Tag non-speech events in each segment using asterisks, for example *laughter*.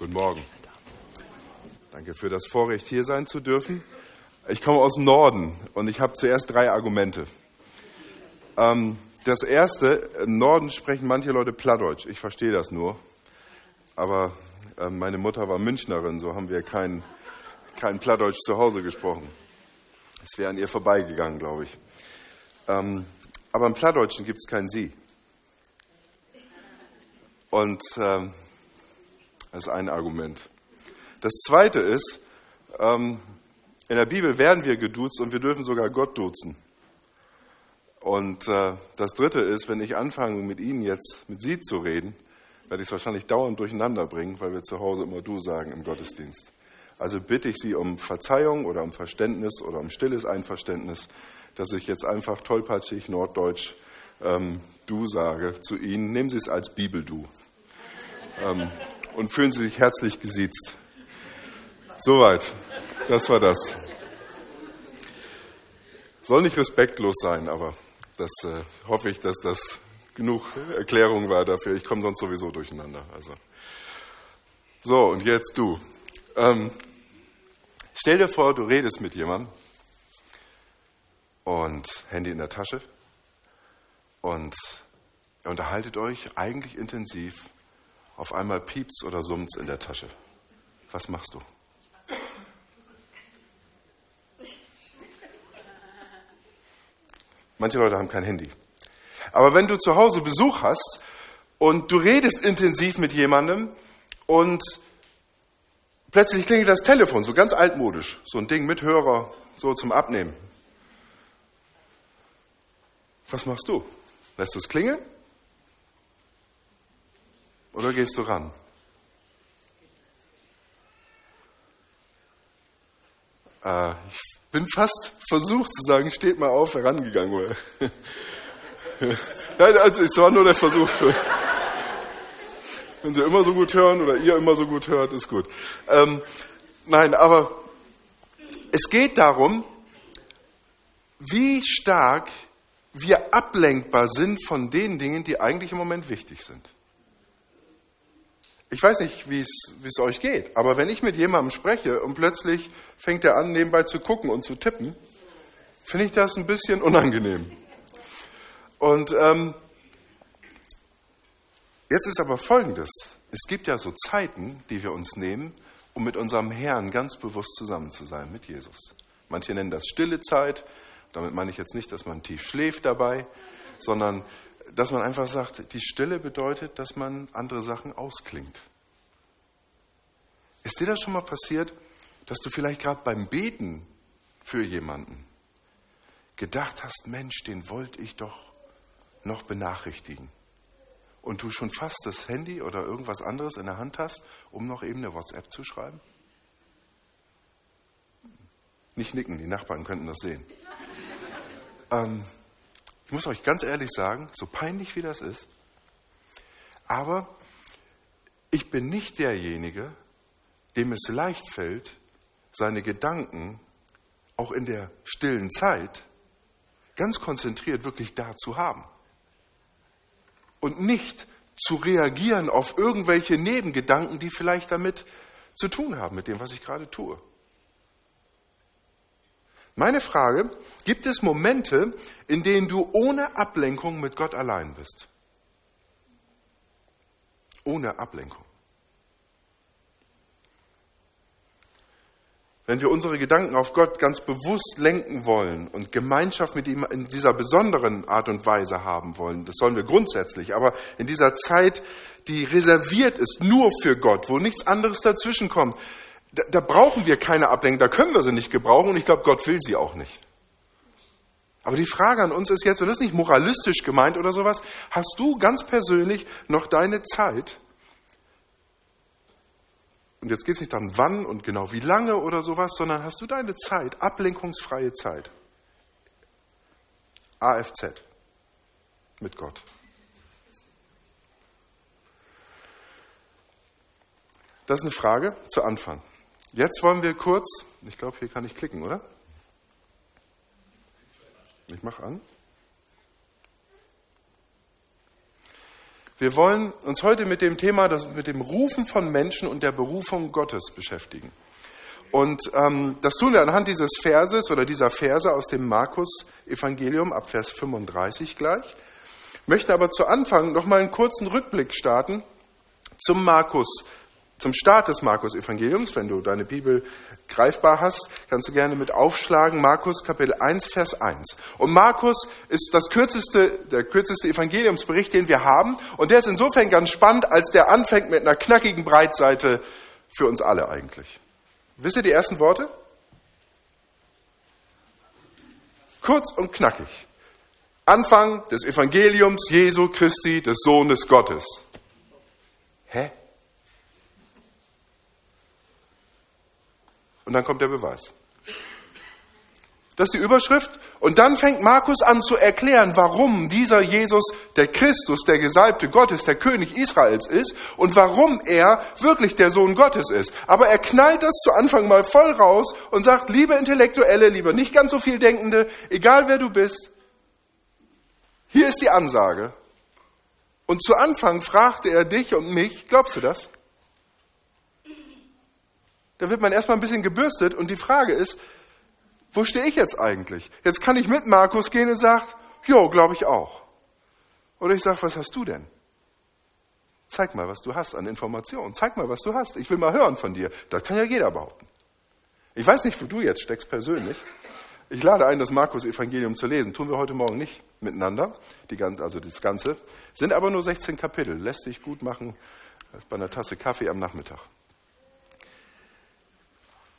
Guten Morgen. Danke für das Vorrecht, hier sein zu dürfen. Ich komme aus dem Norden und ich habe zuerst drei Argumente. Ähm, das erste, im Norden sprechen manche Leute Plattdeutsch. Ich verstehe das nur. Aber äh, meine Mutter war Münchnerin, so haben wir kein, kein Plattdeutsch zu Hause gesprochen. Es wäre an ihr vorbeigegangen, glaube ich. Ähm, aber im Plattdeutschen gibt es kein Sie. Und ähm, das ist ein Argument. Das zweite ist, ähm, in der Bibel werden wir geduzt und wir dürfen sogar Gott duzen. Und äh, das dritte ist, wenn ich anfange, mit Ihnen jetzt mit Sie zu reden, werde ich es wahrscheinlich dauernd durcheinander bringen, weil wir zu Hause immer du sagen im Gottesdienst. Also bitte ich Sie um Verzeihung oder um Verständnis oder um stilles Einverständnis, dass ich jetzt einfach tollpatschig norddeutsch ähm, du sage zu Ihnen. Nehmen Sie es als Bibel-Du ähm, und fühlen Sie sich herzlich gesiezt. Soweit. Das war das. Soll nicht respektlos sein, aber das äh, hoffe ich, dass das genug Erklärung war dafür. Ich komme sonst sowieso durcheinander. Also. So, und jetzt du. Ähm, stell dir vor, du redest mit jemandem und Handy in der Tasche und ihr unterhaltet euch eigentlich intensiv. Auf einmal piept's oder summt's in der Tasche. Was machst du? Manche Leute haben kein Handy. Aber wenn du zu Hause Besuch hast und du redest intensiv mit jemandem und plötzlich klingelt das Telefon, so ganz altmodisch, so ein Ding mit Hörer, so zum Abnehmen. Was machst du? Lässt du es klingeln? Oder gehst du ran? Äh, ich bin fast versucht zu sagen, steht mal auf, herangegangen. *laughs* Nein, also es war nur der Versuch. Wenn Sie immer so gut hören oder ihr immer so gut hört, ist gut. Ähm, nein, aber es geht darum, wie stark wir ablenkbar sind von den Dingen, die eigentlich im Moment wichtig sind. Ich weiß nicht, wie es euch geht, aber wenn ich mit jemandem spreche und plötzlich fängt er an, nebenbei zu gucken und zu tippen, finde ich das ein bisschen unangenehm. Und ähm, jetzt ist aber Folgendes. Es gibt ja so Zeiten, die wir uns nehmen, um mit unserem Herrn ganz bewusst zusammen zu sein, mit Jesus. Manche nennen das stille Zeit. Damit meine ich jetzt nicht, dass man tief schläft dabei, sondern dass man einfach sagt, die Stille bedeutet, dass man andere Sachen ausklingt. Ist dir das schon mal passiert, dass du vielleicht gerade beim Beten für jemanden gedacht hast, Mensch, den wollte ich doch noch benachrichtigen. Und du schon fast das Handy oder irgendwas anderes in der Hand hast, um noch eben eine WhatsApp zu schreiben? Nicht nicken, die Nachbarn könnten das sehen. Ähm, ich muss euch ganz ehrlich sagen, so peinlich wie das ist, aber ich bin nicht derjenige, dem es leicht fällt, seine Gedanken auch in der stillen Zeit ganz konzentriert wirklich da zu haben. Und nicht zu reagieren auf irgendwelche Nebengedanken, die vielleicht damit zu tun haben, mit dem, was ich gerade tue. Meine Frage, gibt es Momente, in denen du ohne Ablenkung mit Gott allein bist? Ohne Ablenkung. Wenn wir unsere Gedanken auf Gott ganz bewusst lenken wollen und Gemeinschaft mit ihm in dieser besonderen Art und Weise haben wollen, das sollen wir grundsätzlich, aber in dieser Zeit, die reserviert ist nur für Gott, wo nichts anderes dazwischen kommt, da, da brauchen wir keine Ablenkung, da können wir sie nicht gebrauchen und ich glaube, Gott will sie auch nicht. Aber die Frage an uns ist jetzt, und das ist nicht moralistisch gemeint oder sowas, hast du ganz persönlich noch deine Zeit, und jetzt geht es nicht darum, wann und genau wie lange oder sowas, sondern hast du deine Zeit, ablenkungsfreie Zeit. AFZ mit Gott. Das ist eine Frage zu Anfang. Jetzt wollen wir kurz, ich glaube, hier kann ich klicken, oder? Ich mache an. Wir wollen uns heute mit dem Thema, das, mit dem Rufen von Menschen und der Berufung Gottes beschäftigen. Und ähm, das tun wir anhand dieses Verses oder dieser Verse aus dem Markus-Evangelium ab Vers 35 gleich. Möchte aber zu Anfang noch mal einen kurzen Rückblick starten zum Markus, zum Start des Markus-Evangeliums. Wenn du deine Bibel greifbar hast, kannst du gerne mit aufschlagen. Markus Kapitel 1, Vers 1. Und Markus ist das kürzeste, der kürzeste Evangeliumsbericht, den wir haben. Und der ist insofern ganz spannend, als der anfängt mit einer knackigen Breitseite für uns alle eigentlich. Wisst ihr die ersten Worte? Kurz und knackig. Anfang des Evangeliums Jesu Christi, des Sohnes Gottes. Hä? Und dann kommt der Beweis. Das ist die Überschrift. Und dann fängt Markus an zu erklären, warum dieser Jesus der Christus, der Gesalbte Gottes, der König Israels ist und warum er wirklich der Sohn Gottes ist. Aber er knallt das zu Anfang mal voll raus und sagt, liebe Intellektuelle, lieber nicht ganz so viel Denkende, egal wer du bist, hier ist die Ansage. Und zu Anfang fragte er dich und mich, glaubst du das? Da wird man erstmal ein bisschen gebürstet und die Frage ist, wo stehe ich jetzt eigentlich? Jetzt kann ich mit Markus gehen und sagen, jo, glaube ich auch. Oder ich sage, was hast du denn? Zeig mal, was du hast an Informationen. Zeig mal, was du hast. Ich will mal hören von dir. Das kann ja jeder behaupten. Ich weiß nicht, wo du jetzt steckst persönlich. Ich lade ein, das Markus-Evangelium zu lesen. Tun wir heute Morgen nicht miteinander, ganze, also das Ganze. Sind aber nur 16 Kapitel. Lässt sich gut machen bei einer Tasse Kaffee am Nachmittag.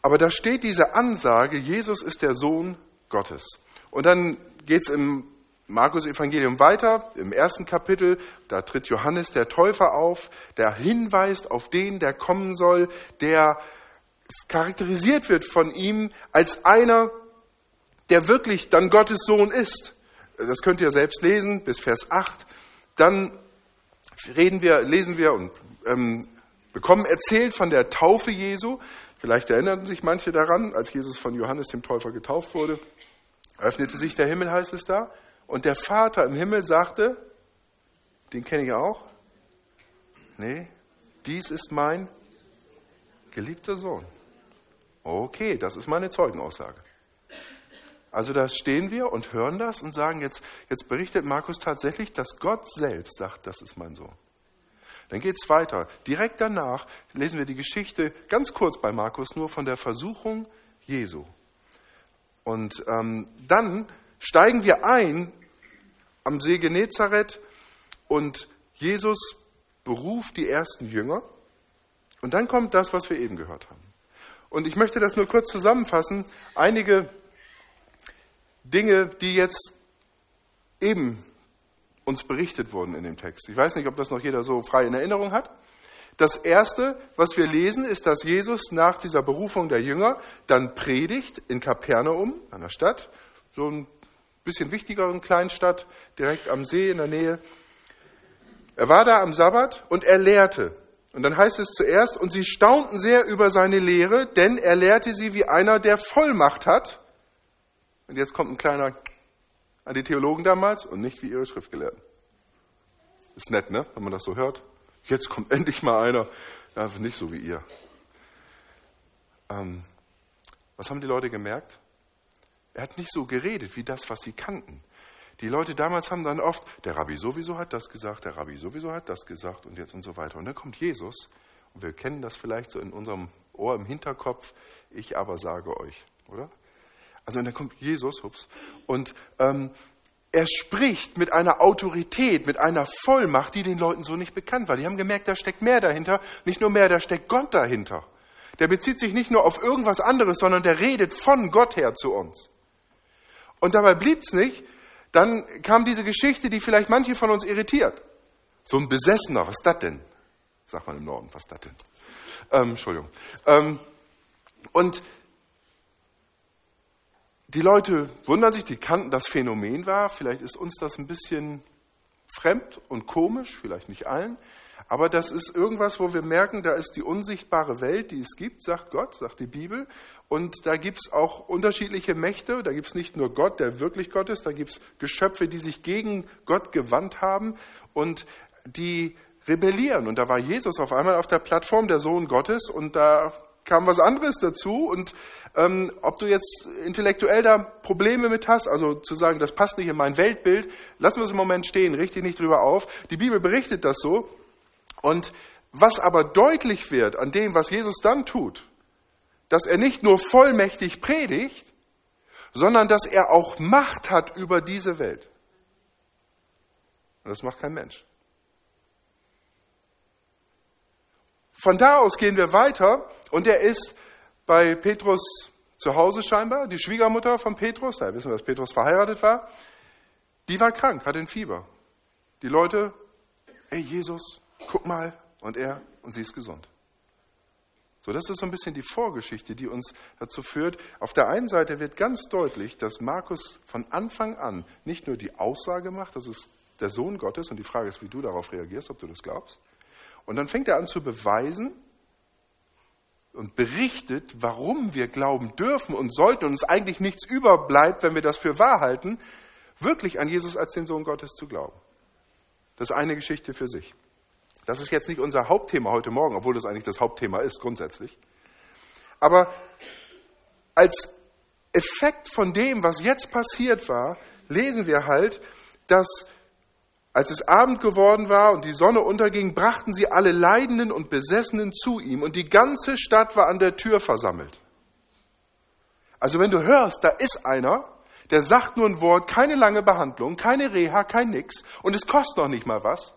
Aber da steht diese Ansage, Jesus ist der Sohn Gottes. Und dann geht es im Markus-Evangelium weiter, im ersten Kapitel, da tritt Johannes der Täufer auf, der hinweist auf den, der kommen soll, der charakterisiert wird von ihm als einer, der wirklich dann Gottes Sohn ist. Das könnt ihr selbst lesen, bis Vers 8. Dann reden wir, lesen wir und ähm, bekommen erzählt von der Taufe Jesu. Vielleicht erinnern sich manche daran, als Jesus von Johannes dem Täufer getauft wurde, öffnete sich der Himmel, heißt es da, und der Vater im Himmel sagte, den kenne ich auch, nee, dies ist mein geliebter Sohn. Okay, das ist meine Zeugenaussage. Also da stehen wir und hören das und sagen jetzt, jetzt berichtet Markus tatsächlich, dass Gott selbst sagt, das ist mein Sohn. Dann geht es weiter. Direkt danach lesen wir die Geschichte, ganz kurz bei Markus, nur von der Versuchung Jesu. Und ähm, dann steigen wir ein am See Genezareth und Jesus beruft die ersten Jünger. Und dann kommt das, was wir eben gehört haben. Und ich möchte das nur kurz zusammenfassen. Einige Dinge, die jetzt eben uns berichtet wurden in dem Text. Ich weiß nicht, ob das noch jeder so frei in Erinnerung hat. Das Erste, was wir lesen, ist, dass Jesus nach dieser Berufung der Jünger dann predigt in Kapernaum, einer Stadt, so ein bisschen wichtigeren Kleinstadt, direkt am See in der Nähe. Er war da am Sabbat und er lehrte. Und dann heißt es zuerst, und sie staunten sehr über seine Lehre, denn er lehrte sie wie einer, der Vollmacht hat. Und jetzt kommt ein kleiner an die Theologen damals und nicht wie ihre Schriftgelehrten. Ist nett, ne? wenn man das so hört. Jetzt kommt *laughs* endlich mal einer, ja, nicht so wie ihr. Ähm, was haben die Leute gemerkt? Er hat nicht so geredet wie das, was sie kannten. Die Leute damals haben dann oft, der Rabbi sowieso hat das gesagt, der Rabbi sowieso hat das gesagt und jetzt und so weiter. Und dann kommt Jesus und wir kennen das vielleicht so in unserem Ohr im Hinterkopf, ich aber sage euch, oder? Also und dann kommt Jesus, ups, und ähm, er spricht mit einer Autorität, mit einer Vollmacht, die den Leuten so nicht bekannt war. Die haben gemerkt, da steckt mehr dahinter. Nicht nur mehr, da steckt Gott dahinter. Der bezieht sich nicht nur auf irgendwas anderes, sondern der redet von Gott her zu uns. Und dabei blieb's nicht. Dann kam diese Geschichte, die vielleicht manche von uns irritiert. So ein Besessener, was ist das denn? Sagt man im Norden, was ist das denn? Ähm, Entschuldigung. Ähm, und die Leute wundern sich, die kannten das Phänomen war. Vielleicht ist uns das ein bisschen fremd und komisch, vielleicht nicht allen. Aber das ist irgendwas, wo wir merken, da ist die unsichtbare Welt, die es gibt, sagt Gott, sagt die Bibel. Und da gibt es auch unterschiedliche Mächte. Da gibt es nicht nur Gott, der wirklich Gott ist, da gibt es Geschöpfe, die sich gegen Gott gewandt haben. Und die rebellieren. Und da war Jesus auf einmal auf der Plattform, der Sohn Gottes, und da kam was anderes dazu. Und ähm, ob du jetzt intellektuell da Probleme mit hast, also zu sagen, das passt nicht in mein Weltbild, lassen wir es im Moment stehen, richte nicht drüber auf. Die Bibel berichtet das so. Und was aber deutlich wird an dem, was Jesus dann tut, dass er nicht nur vollmächtig predigt, sondern dass er auch Macht hat über diese Welt. Und das macht kein Mensch. Von da aus gehen wir weiter und er ist bei Petrus zu Hause scheinbar. Die Schwiegermutter von Petrus, da wissen wir, dass Petrus verheiratet war, die war krank, hatte ein Fieber. Die Leute, ey Jesus, guck mal, und er, und sie ist gesund. So, das ist so ein bisschen die Vorgeschichte, die uns dazu führt. Auf der einen Seite wird ganz deutlich, dass Markus von Anfang an nicht nur die Aussage macht, dass es der Sohn Gottes, und die Frage ist, wie du darauf reagierst, ob du das glaubst. Und dann fängt er an zu beweisen und berichtet, warum wir glauben dürfen und sollten und uns eigentlich nichts überbleibt, wenn wir das für wahr halten, wirklich an Jesus als den Sohn Gottes zu glauben. Das ist eine Geschichte für sich. Das ist jetzt nicht unser Hauptthema heute Morgen, obwohl das eigentlich das Hauptthema ist grundsätzlich. Aber als Effekt von dem, was jetzt passiert war, lesen wir halt, dass als es Abend geworden war und die Sonne unterging, brachten sie alle Leidenden und Besessenen zu ihm und die ganze Stadt war an der Tür versammelt. Also wenn du hörst, da ist einer, der sagt nur ein Wort, keine lange Behandlung, keine Reha, kein Nix und es kostet noch nicht mal was,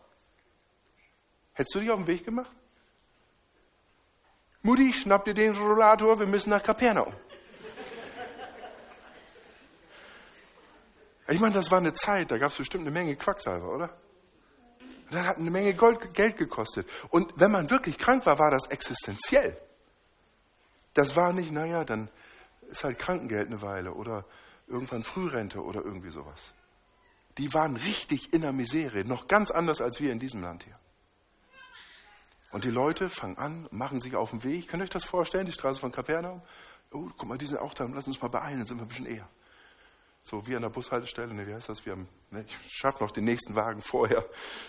Hättest du dich auf den Weg gemacht? Mutti, schnapp dir den Rollator, wir müssen nach Kapernaum. Ich meine, das war eine Zeit, da gab es bestimmt eine Menge Quacksalber, oder? Das hat eine Menge Gold, Geld gekostet. Und wenn man wirklich krank war, war das existenziell. Das war nicht, naja, dann ist halt Krankengeld eine Weile oder irgendwann Frührente oder irgendwie sowas. Die waren richtig in der Misere, noch ganz anders als wir in diesem Land hier. Und die Leute fangen an, machen sich auf den Weg. Könnt ihr euch das vorstellen, die Straße von Kapernaum? Oh, guck mal, die sind auch da, lass uns mal beeilen, dann sind wir ein bisschen eher. So wie an der Bushaltestelle, ne, wie heißt das? Wir haben, ne, ich schaffe noch den nächsten Wagen vorher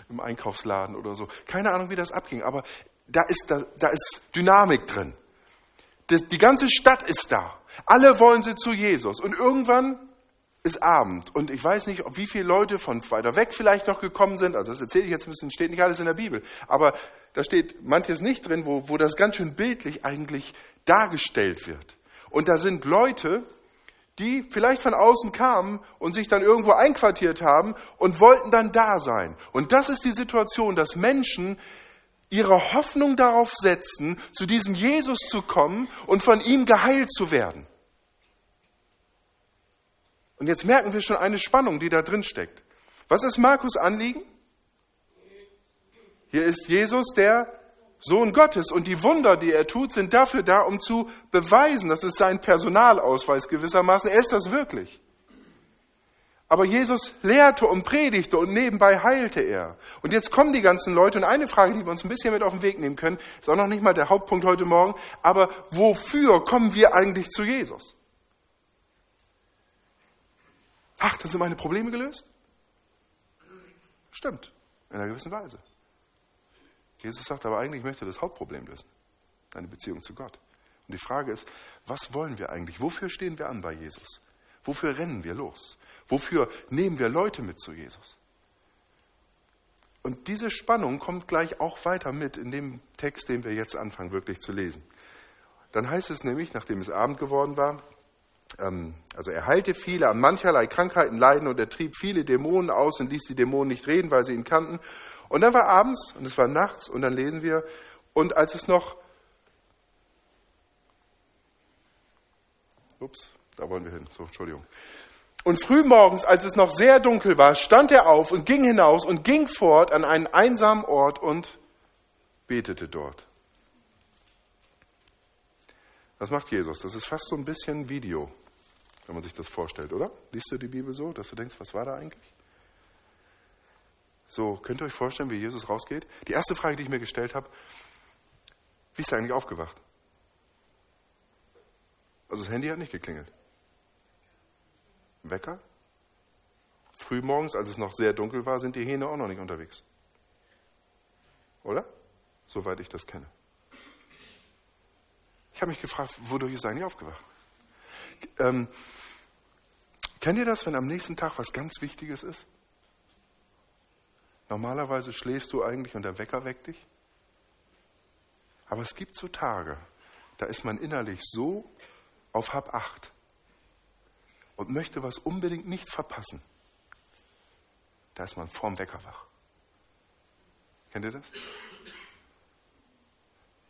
im Einkaufsladen oder so. Keine Ahnung, wie das abging, aber da ist, da, da ist Dynamik drin. Das, die ganze Stadt ist da. Alle wollen sie zu Jesus. Und irgendwann ist Abend und ich weiß nicht, wie viele Leute von weiter weg vielleicht noch gekommen sind. Also das erzähle ich jetzt ein bisschen, steht nicht alles in der Bibel. Aber da steht manches nicht drin, wo, wo das ganz schön bildlich eigentlich dargestellt wird. Und da sind Leute, die vielleicht von außen kamen und sich dann irgendwo einquartiert haben und wollten dann da sein. Und das ist die Situation, dass Menschen ihre Hoffnung darauf setzen, zu diesem Jesus zu kommen und von ihm geheilt zu werden. Und jetzt merken wir schon eine Spannung, die da drin steckt. Was ist Markus Anliegen? Hier ist Jesus der Sohn Gottes und die Wunder, die er tut, sind dafür da, um zu beweisen, das ist sein Personalausweis gewissermaßen, er ist das wirklich. Aber Jesus lehrte und predigte und nebenbei heilte er. Und jetzt kommen die ganzen Leute und eine Frage, die wir uns ein bisschen mit auf den Weg nehmen können, ist auch noch nicht mal der Hauptpunkt heute Morgen, aber wofür kommen wir eigentlich zu Jesus? Ach, da sind meine Probleme gelöst? Stimmt, in einer gewissen Weise. Jesus sagt aber eigentlich, ich möchte das Hauptproblem lösen, deine Beziehung zu Gott. Und die Frage ist, was wollen wir eigentlich? Wofür stehen wir an bei Jesus? Wofür rennen wir los? Wofür nehmen wir Leute mit zu Jesus? Und diese Spannung kommt gleich auch weiter mit in dem Text, den wir jetzt anfangen wirklich zu lesen. Dann heißt es nämlich, nachdem es Abend geworden war, ähm, also er heilte viele an mancherlei Krankheiten leiden und er trieb viele Dämonen aus und ließ die Dämonen nicht reden, weil sie ihn kannten. Und dann war abends und es war nachts und dann lesen wir, und als es noch, ups, da wollen wir hin, so, Entschuldigung. Und frühmorgens, als es noch sehr dunkel war, stand er auf und ging hinaus und ging fort an einen einsamen Ort und betete dort. Was macht Jesus? Das ist fast so ein bisschen Video, wenn man sich das vorstellt, oder? Liest du die Bibel so, dass du denkst, was war da eigentlich? So, könnt ihr euch vorstellen, wie Jesus rausgeht? Die erste Frage, die ich mir gestellt habe, wie ist er eigentlich aufgewacht? Also das Handy hat nicht geklingelt. Wecker? Frühmorgens, als es noch sehr dunkel war, sind die Hähne auch noch nicht unterwegs. Oder? Soweit ich das kenne. Ich habe mich gefragt, wodurch ist er eigentlich aufgewacht? Ähm, kennt ihr das, wenn am nächsten Tag was ganz Wichtiges ist? Normalerweise schläfst du eigentlich und der Wecker weckt dich. Aber es gibt so Tage, da ist man innerlich so auf Hab acht und möchte was unbedingt nicht verpassen. Da ist man vorm Wecker wach. Kennt ihr das?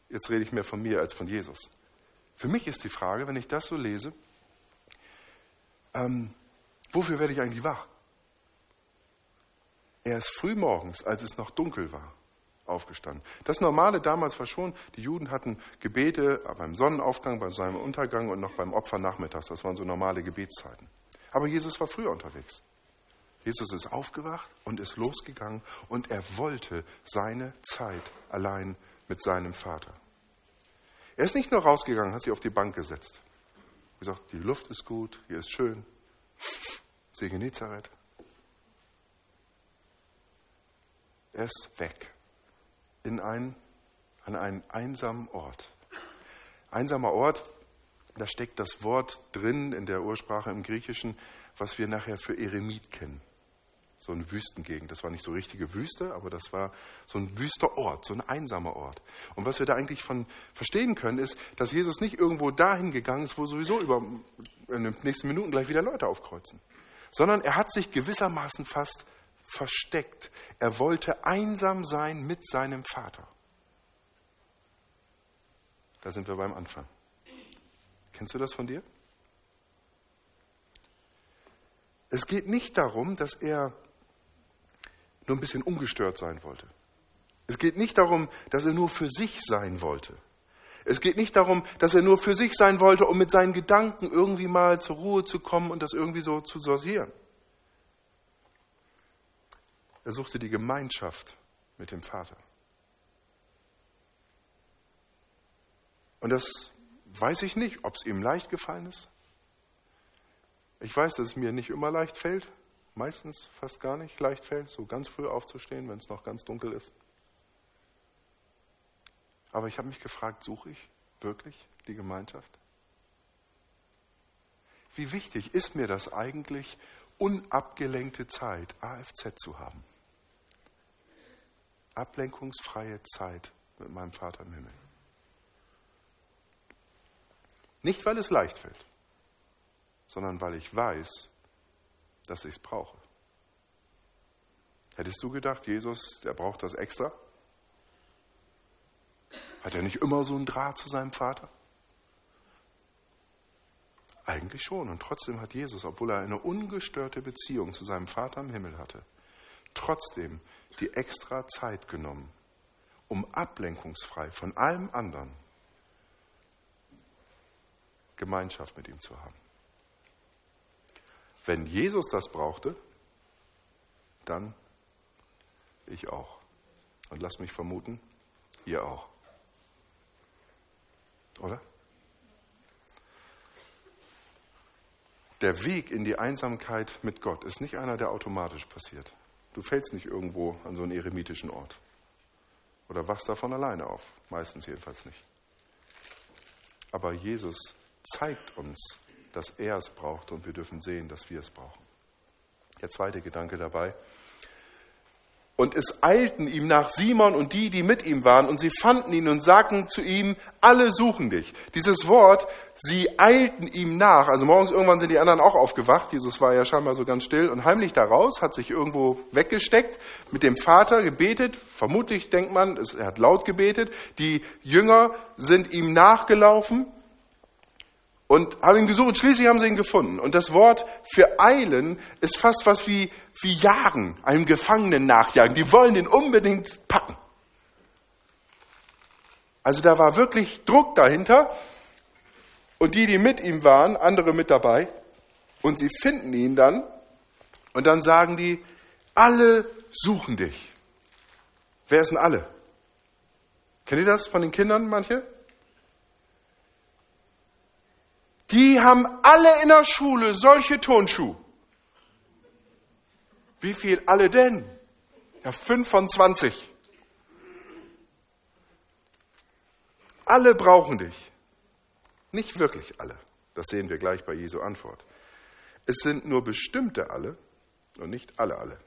Jetzt rede ich mehr von mir als von Jesus. Für mich ist die Frage, wenn ich das so lese, ähm, wofür werde ich eigentlich wach? Er ist früh morgens, als es noch dunkel war, aufgestanden. Das Normale damals war schon, die Juden hatten Gebete beim Sonnenaufgang, beim seinem Untergang und noch beim Opfer nachmittags. Das waren so normale Gebetszeiten. Aber Jesus war früher unterwegs. Jesus ist aufgewacht und ist losgegangen und er wollte seine Zeit allein mit seinem Vater. Er ist nicht nur rausgegangen, hat sich auf die Bank gesetzt. Gesagt, die Luft ist gut, hier ist schön. See Genezareth. Ist weg in ein, an einen einsamen Ort. Einsamer Ort, da steckt das Wort drin in der Ursprache im Griechischen, was wir nachher für Eremit kennen so eine Wüstengegend. Das war nicht so richtige Wüste, aber das war so ein wüster Ort, so ein einsamer Ort. Und was wir da eigentlich von verstehen können, ist, dass Jesus nicht irgendwo dahin gegangen ist, wo sowieso über in den nächsten Minuten gleich wieder Leute aufkreuzen, sondern er hat sich gewissermaßen fast versteckt. Er wollte einsam sein mit seinem Vater. Da sind wir beim Anfang. Kennst du das von dir? Es geht nicht darum, dass er nur ein bisschen ungestört sein wollte. Es geht nicht darum, dass er nur für sich sein wollte. Es geht nicht darum, dass er nur für sich sein wollte, um mit seinen Gedanken irgendwie mal zur Ruhe zu kommen und das irgendwie so zu sortieren. Er suchte die Gemeinschaft mit dem Vater. Und das weiß ich nicht, ob es ihm leicht gefallen ist. Ich weiß, dass es mir nicht immer leicht fällt, meistens fast gar nicht leicht fällt, so ganz früh aufzustehen, wenn es noch ganz dunkel ist. Aber ich habe mich gefragt, suche ich wirklich die Gemeinschaft? Wie wichtig ist mir das eigentlich, unabgelenkte Zeit, AFZ zu haben? Ablenkungsfreie Zeit mit meinem Vater im Himmel. Nicht, weil es leicht fällt, sondern weil ich weiß, dass ich es brauche. Hättest du gedacht, Jesus, der braucht das extra? Hat er nicht immer so einen Draht zu seinem Vater? Eigentlich schon. Und trotzdem hat Jesus, obwohl er eine ungestörte Beziehung zu seinem Vater im Himmel hatte, trotzdem die extra Zeit genommen, um ablenkungsfrei von allem anderen Gemeinschaft mit ihm zu haben. Wenn Jesus das brauchte, dann ich auch. Und lass mich vermuten, ihr auch. Oder? Der Weg in die Einsamkeit mit Gott ist nicht einer, der automatisch passiert. Du fällst nicht irgendwo an so einen eremitischen Ort. Oder wachst davon alleine auf. Meistens jedenfalls nicht. Aber Jesus zeigt uns, dass er es braucht und wir dürfen sehen, dass wir es brauchen. Der zweite Gedanke dabei. Und es eilten ihm nach Simon und die, die mit ihm waren, und sie fanden ihn und sagten zu ihm, alle suchen dich. Dieses Wort, sie eilten ihm nach. Also morgens irgendwann sind die anderen auch aufgewacht. Jesus war ja scheinbar so ganz still und heimlich daraus, hat sich irgendwo weggesteckt, mit dem Vater gebetet. Vermutlich denkt man, er hat laut gebetet. Die Jünger sind ihm nachgelaufen und haben ihn gesucht. Schließlich haben sie ihn gefunden. Und das Wort für eilen ist fast was wie, wie jagen, einem Gefangenen nachjagen. Die wollen ihn unbedingt packen. Also da war wirklich Druck dahinter. Und die, die mit ihm waren, andere mit dabei. Und sie finden ihn dann. Und dann sagen die, alle suchen dich. Wer ist denn alle? Kennt ihr das von den Kindern, manche? Die haben alle in der Schule solche Turnschuhe. Wie viel alle denn? Ja, 25. Alle brauchen dich. Nicht wirklich alle. Das sehen wir gleich bei Jesu Antwort. Es sind nur bestimmte alle und nicht alle alle.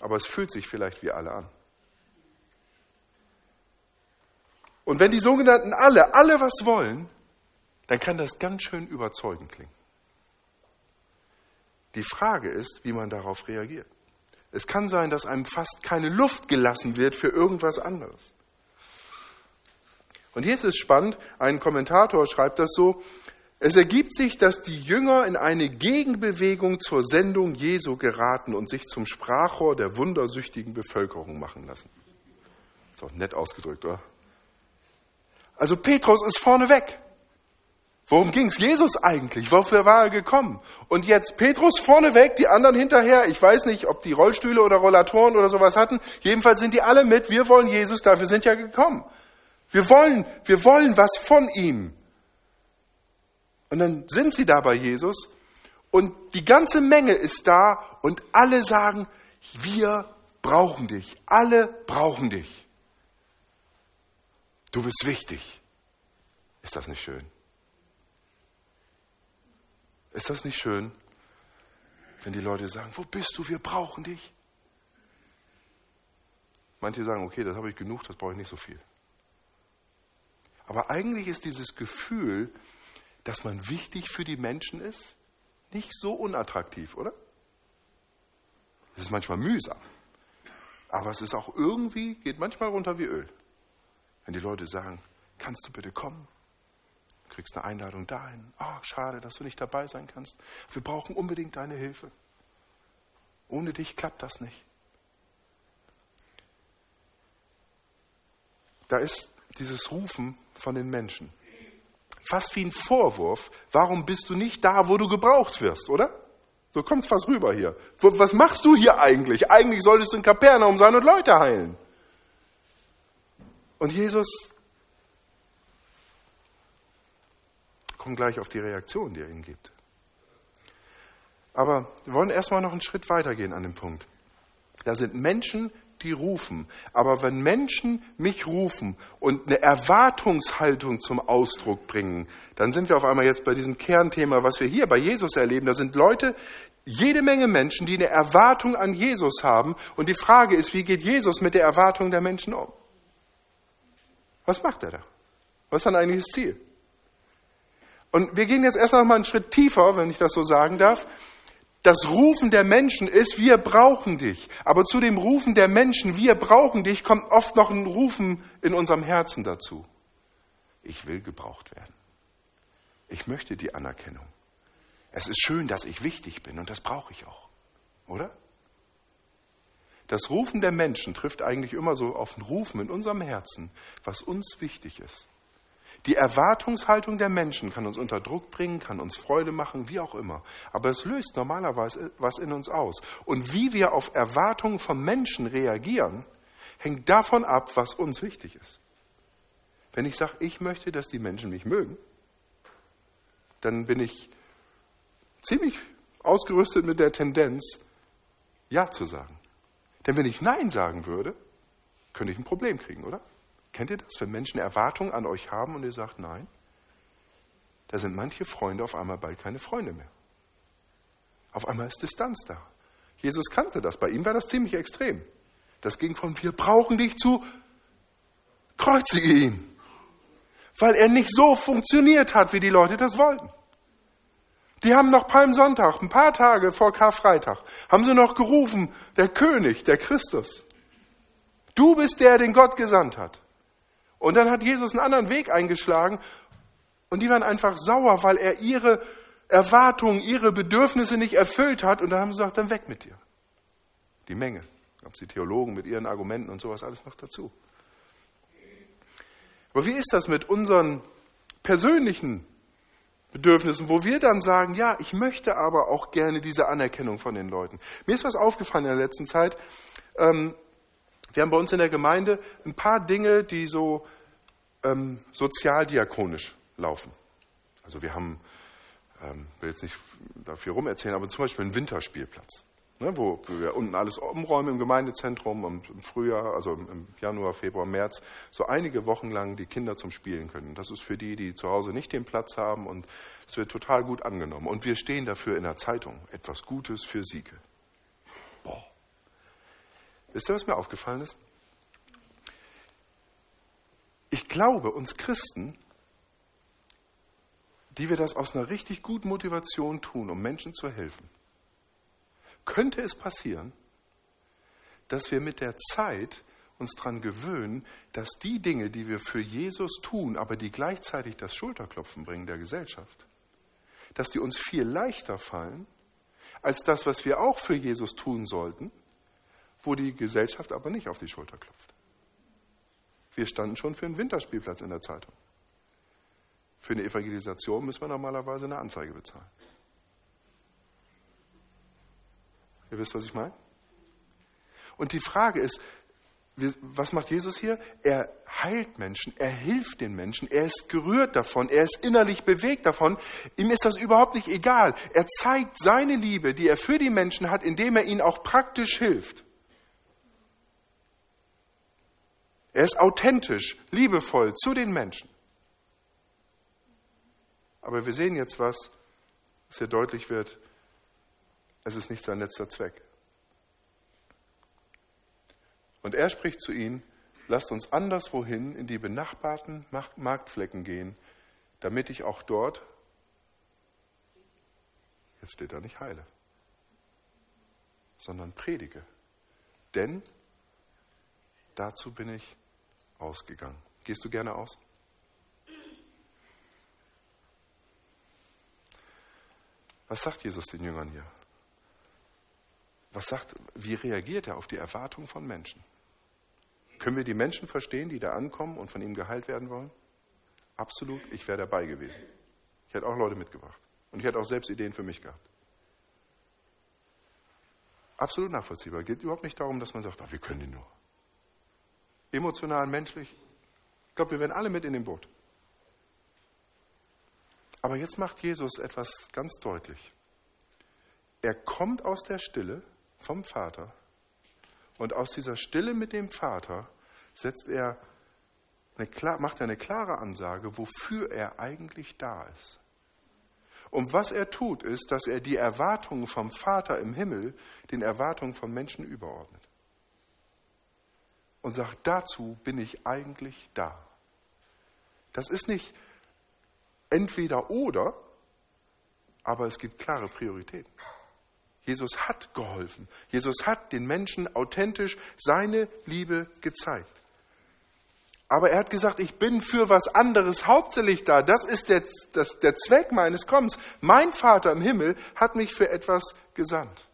Aber es fühlt sich vielleicht wie alle an. Und wenn die sogenannten alle, alle was wollen, dann kann das ganz schön überzeugend klingen. Die Frage ist, wie man darauf reagiert. Es kann sein, dass einem fast keine Luft gelassen wird für irgendwas anderes. Und hier ist es spannend, ein Kommentator schreibt das so, es ergibt sich, dass die Jünger in eine Gegenbewegung zur Sendung Jesu geraten und sich zum Sprachrohr der wundersüchtigen Bevölkerung machen lassen. Ist auch nett ausgedrückt, oder? Also Petrus ist vorne weg. Worum ging es Jesus eigentlich? Wofür war er gekommen? Und jetzt Petrus vorne weg, die anderen hinterher. Ich weiß nicht, ob die Rollstühle oder Rollatoren oder sowas hatten. Jedenfalls sind die alle mit. Wir wollen Jesus, dafür sind ja gekommen. Wir wollen, wir wollen was von ihm. Und dann sind sie da bei Jesus und die ganze Menge ist da und alle sagen, wir brauchen dich. Alle brauchen dich. Du bist wichtig. Ist das nicht schön? Ist das nicht schön, wenn die Leute sagen, wo bist du, wir brauchen dich? Manche sagen, okay, das habe ich genug, das brauche ich nicht so viel. Aber eigentlich ist dieses Gefühl, dass man wichtig für die Menschen ist, nicht so unattraktiv, oder? Es ist manchmal mühsam, aber es ist auch irgendwie, geht manchmal runter wie Öl. Wenn die Leute sagen, kannst du bitte kommen? Kriegst eine Einladung dahin. Oh, schade, dass du nicht dabei sein kannst. Wir brauchen unbedingt deine Hilfe. Ohne dich klappt das nicht. Da ist dieses Rufen von den Menschen. Fast wie ein Vorwurf. Warum bist du nicht da, wo du gebraucht wirst, oder? So kommt es fast rüber hier. Was machst du hier eigentlich? Eigentlich solltest du in Kapernaum sein und Leute heilen. Und Jesus kommt gleich auf die Reaktion, die er ihnen gibt. Aber wir wollen erstmal noch einen Schritt weitergehen an dem Punkt. Da sind Menschen, die rufen. Aber wenn Menschen mich rufen und eine Erwartungshaltung zum Ausdruck bringen, dann sind wir auf einmal jetzt bei diesem Kernthema, was wir hier bei Jesus erleben. Da sind Leute, jede Menge Menschen, die eine Erwartung an Jesus haben. Und die Frage ist, wie geht Jesus mit der Erwartung der Menschen um? Was macht er da? Was ist dann eigentlich das Ziel? Und wir gehen jetzt erst noch mal einen Schritt tiefer, wenn ich das so sagen darf. Das Rufen der Menschen ist, wir brauchen dich. Aber zu dem Rufen der Menschen, wir brauchen dich, kommt oft noch ein Rufen in unserem Herzen dazu. Ich will gebraucht werden. Ich möchte die Anerkennung. Es ist schön, dass ich wichtig bin und das brauche ich auch. Oder? Das Rufen der Menschen trifft eigentlich immer so auf ein Rufen in unserem Herzen, was uns wichtig ist. Die Erwartungshaltung der Menschen kann uns unter Druck bringen, kann uns Freude machen, wie auch immer. Aber es löst normalerweise was in uns aus. Und wie wir auf Erwartungen von Menschen reagieren, hängt davon ab, was uns wichtig ist. Wenn ich sage, ich möchte, dass die Menschen mich mögen, dann bin ich ziemlich ausgerüstet mit der Tendenz, Ja zu sagen. Denn wenn ich Nein sagen würde, könnte ich ein Problem kriegen, oder? Kennt ihr das, wenn Menschen Erwartungen an euch haben und ihr sagt Nein? Da sind manche Freunde auf einmal bald keine Freunde mehr. Auf einmal ist Distanz da. Jesus kannte das. Bei ihm war das ziemlich extrem. Das ging von wir brauchen dich zu kreuzige ihn. Weil er nicht so funktioniert hat, wie die Leute das wollten. Die haben noch Palmsonntag, ein paar Tage vor Karfreitag, haben sie noch gerufen, der König, der Christus. Du bist der, den Gott gesandt hat. Und dann hat Jesus einen anderen Weg eingeschlagen und die waren einfach sauer, weil er ihre Erwartungen, ihre Bedürfnisse nicht erfüllt hat und dann haben sie gesagt, dann weg mit dir. Die Menge. Ob sie Theologen mit ihren Argumenten und sowas alles noch dazu. Aber wie ist das mit unseren persönlichen Bedürfnissen, wo wir dann sagen, ja, ich möchte aber auch gerne diese Anerkennung von den Leuten. Mir ist was aufgefallen in der letzten Zeit. Ähm, wir haben bei uns in der Gemeinde ein paar Dinge, die so ähm, sozialdiakonisch laufen. Also wir haben, ähm, will jetzt nicht dafür rumerzählen, aber zum Beispiel einen Winterspielplatz. ne, wo wir unten alles umräumen im Gemeindezentrum und im Frühjahr, also im Januar, Februar, März, so einige Wochen lang die Kinder zum Spielen können. Das ist für die, die zu Hause nicht den Platz haben und es wird total gut angenommen. Und wir stehen dafür in der Zeitung. Etwas Gutes für Siege. Wisst ihr, was mir aufgefallen ist? Ich glaube, uns Christen, die wir das aus einer richtig guten Motivation tun, um Menschen zu helfen, könnte es passieren, dass wir mit der Zeit uns daran gewöhnen, dass die Dinge, die wir für Jesus tun, aber die gleichzeitig das Schulterklopfen bringen der Gesellschaft, dass die uns viel leichter fallen als das, was wir auch für Jesus tun sollten, wo die Gesellschaft aber nicht auf die Schulter klopft. Wir standen schon für einen Winterspielplatz in der Zeitung. Für eine Evangelisation müssen wir normalerweise eine Anzeige bezahlen. Ihr wisst, was ich meine? Und die Frage ist, was macht Jesus hier? Er heilt Menschen, er hilft den Menschen, er ist gerührt davon, er ist innerlich bewegt davon. Ihm ist das überhaupt nicht egal. Er zeigt seine Liebe, die er für die Menschen hat, indem er ihnen auch praktisch hilft. Er ist authentisch, liebevoll zu den Menschen. Aber wir sehen jetzt was, was hier deutlich wird. Es ist nicht sein letzter Zweck. Und er spricht zu ihnen, lasst uns anderswohin in die benachbarten Marktflecken gehen, damit ich auch dort, jetzt steht da nicht heile, sondern predige. Denn dazu bin ich ausgegangen. Gehst du gerne aus? Was sagt Jesus den Jüngern hier? Was sagt, wie reagiert er auf die Erwartung von Menschen? Können wir die Menschen verstehen, die da ankommen und von ihm geheilt werden wollen? Absolut, ich wäre dabei gewesen. Ich hätte auch Leute mitgebracht. Und ich hätte auch selbst Ideen für mich gehabt. Absolut nachvollziehbar. Geht überhaupt nicht darum, dass man sagt, ach, wir können ihn nur. Emotional, menschlich. Ich glaube, wir werden alle mit in dem Boot. Aber jetzt macht Jesus etwas ganz deutlich. Er kommt aus der Stille vom Vater und aus dieser Stille mit dem Vater setzt er eine, macht er eine klare Ansage, wofür er eigentlich da ist. Und was er tut, ist, dass er die Erwartungen vom Vater im Himmel den Erwartungen von Menschen überordnet. Und sagt, dazu bin ich eigentlich da. Das ist nicht entweder oder, aber es gibt klare Prioritäten. Jesus hat geholfen. Jesus hat den Menschen authentisch seine Liebe gezeigt. Aber er hat gesagt, ich bin für was anderes hauptsächlich da. Das ist der, das, der Zweck meines Kommens. Mein Vater im Himmel hat mich für etwas gesandt.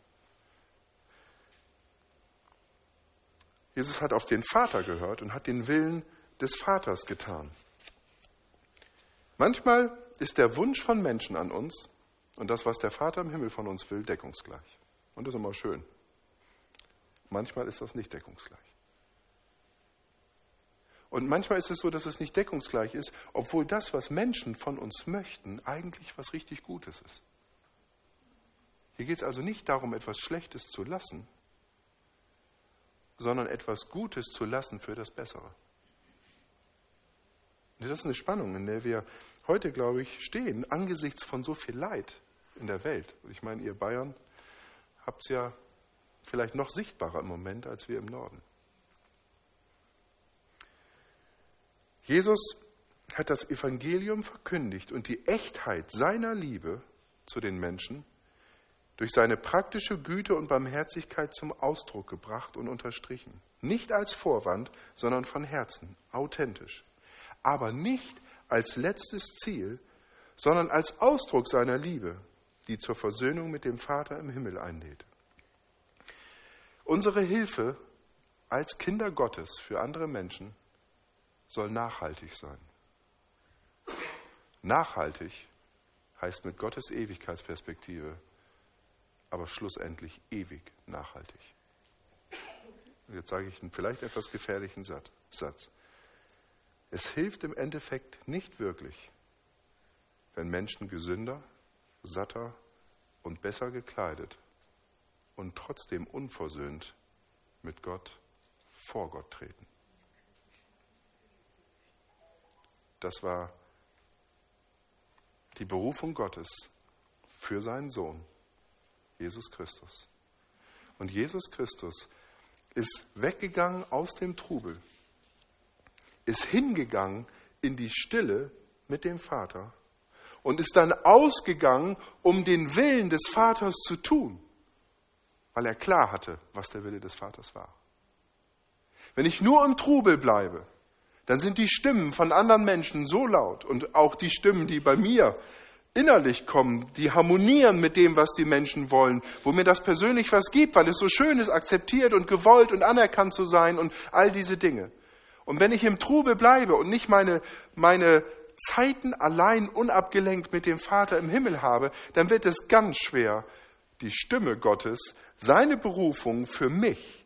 Jesus hat auf den Vater gehört und hat den Willen des Vaters getan. Manchmal ist der Wunsch von Menschen an uns und das, was der Vater im Himmel von uns will, deckungsgleich. Und das ist immer schön. Manchmal ist das nicht deckungsgleich. Und manchmal ist es so, dass es nicht deckungsgleich ist, obwohl das, was Menschen von uns möchten, eigentlich was richtig Gutes ist. Hier geht es also nicht darum, etwas Schlechtes zu lassen, sondern etwas Gutes zu lassen für das Bessere. Das ist eine Spannung, in der wir heute, glaube ich, stehen, angesichts von so viel Leid in der Welt. Ich meine, ihr Bayern habt es ja vielleicht noch sichtbarer im Moment als wir im Norden. Jesus hat das Evangelium verkündigt und die Echtheit seiner Liebe zu den Menschen durch seine praktische Güte und Barmherzigkeit zum Ausdruck gebracht und unterstrichen. Nicht als Vorwand, sondern von Herzen, authentisch. Aber nicht als letztes Ziel, sondern als Ausdruck seiner Liebe, die zur Versöhnung mit dem Vater im Himmel einlädt. Unsere Hilfe als Kinder Gottes für andere Menschen soll nachhaltig sein. Nachhaltig heißt mit Gottes Ewigkeitsperspektive, aber schlussendlich ewig nachhaltig. Und jetzt sage ich einen vielleicht etwas gefährlichen Satz. Es hilft im Endeffekt nicht wirklich, wenn Menschen gesünder, satter und besser gekleidet und trotzdem unversöhnt mit Gott vor Gott treten. Das war die Berufung Gottes für seinen Sohn, Jesus Christus. Und Jesus Christus ist weggegangen aus dem Trubel, ist hingegangen in die Stille mit dem Vater und ist dann ausgegangen, um den Willen des Vaters zu tun, weil er klar hatte, was der Wille des Vaters war. Wenn ich nur im Trubel bleibe, dann sind die Stimmen von anderen Menschen so laut und auch die Stimmen, die bei mir innerlich kommen, die harmonieren mit dem, was die Menschen wollen, wo mir das persönlich was gibt, weil es so schön ist, akzeptiert und gewollt und anerkannt zu sein und all diese Dinge. Und wenn ich im Trubel bleibe und nicht meine, meine Zeiten allein unabgelenkt mit dem Vater im Himmel habe, dann wird es ganz schwer, die Stimme Gottes, seine Berufung für mich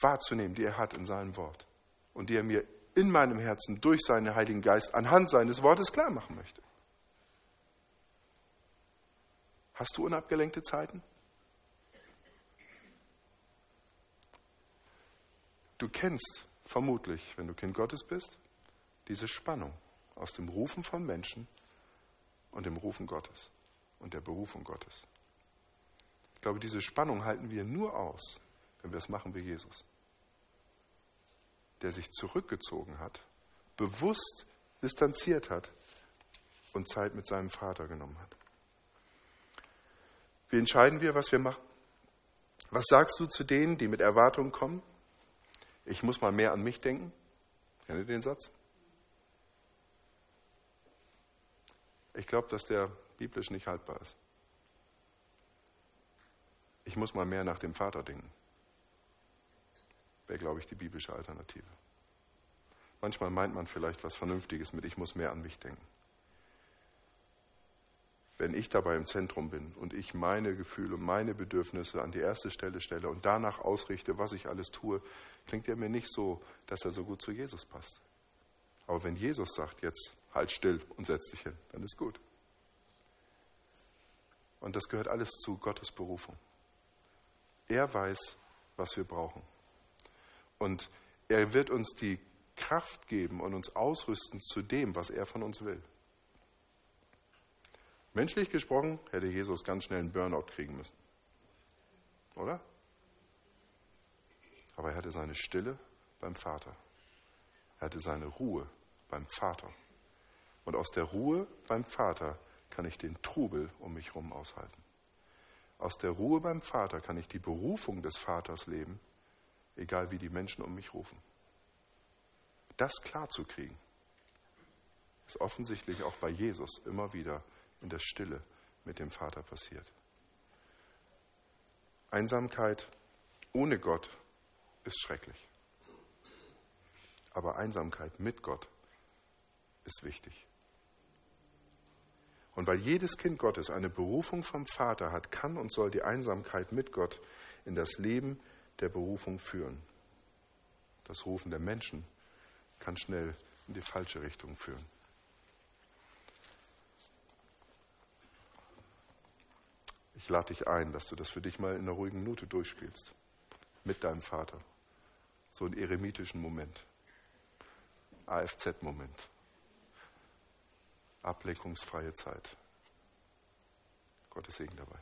wahrzunehmen, die er hat in seinem Wort und die er mir in meinem Herzen durch seinen Heiligen Geist anhand seines Wortes klar machen möchte. Hast du unabgelenkte Zeiten? Du kennst vermutlich, wenn du Kind Gottes bist, diese Spannung aus dem Rufen von Menschen und dem Rufen Gottes und der Berufung Gottes. Ich glaube, diese Spannung halten wir nur aus, wenn wir es machen wie Jesus, der sich zurückgezogen hat, bewusst distanziert hat und Zeit mit seinem Vater genommen hat. Wie entscheiden wir, was wir machen? Was sagst du zu denen, die mit Erwartungen kommen? Ich muss mal mehr an mich denken. Kennt ihr den Satz? Ich glaube, dass der biblisch nicht haltbar ist. Ich muss mal mehr nach dem Vater denken. Wäre, glaube ich, die biblische Alternative. Manchmal meint man vielleicht was Vernünftiges mit, ich muss mehr an mich denken wenn ich dabei im Zentrum bin und ich meine Gefühle, meine Bedürfnisse an die erste Stelle stelle und danach ausrichte, was ich alles tue, klingt er mir nicht so, dass er so gut zu Jesus passt. Aber wenn Jesus sagt, jetzt halt still und setz dich hin, dann ist gut. Und das gehört alles zu Gottes Berufung. Er weiß, was wir brauchen. Und er wird uns die Kraft geben und uns ausrüsten zu dem, was er von uns will. Menschlich gesprochen hätte Jesus ganz schnell einen Burnout kriegen müssen. Oder? Aber er hatte seine Stille beim Vater. Er hatte seine Ruhe beim Vater. Und aus der Ruhe beim Vater kann ich den Trubel um mich herum aushalten. Aus der Ruhe beim Vater kann ich die Berufung des Vaters leben, egal wie die Menschen um mich rufen. Das klar zu kriegen, ist offensichtlich auch bei Jesus immer wieder in der Stille mit dem Vater passiert. Einsamkeit ohne Gott ist schrecklich. Aber Einsamkeit mit Gott ist wichtig. Und weil jedes Kind Gottes eine Berufung vom Vater hat, kann und soll die Einsamkeit mit Gott in das Leben der Berufung führen. Das Rufen der Menschen kann schnell in die falsche Richtung führen. Ich lade dich ein, dass du das für dich mal in einer ruhigen Minute durchspielst. Mit deinem Vater. So einen eremitischen Moment. AFZ-Moment. Ablenkungsfreie Zeit. Gottes Segen dabei.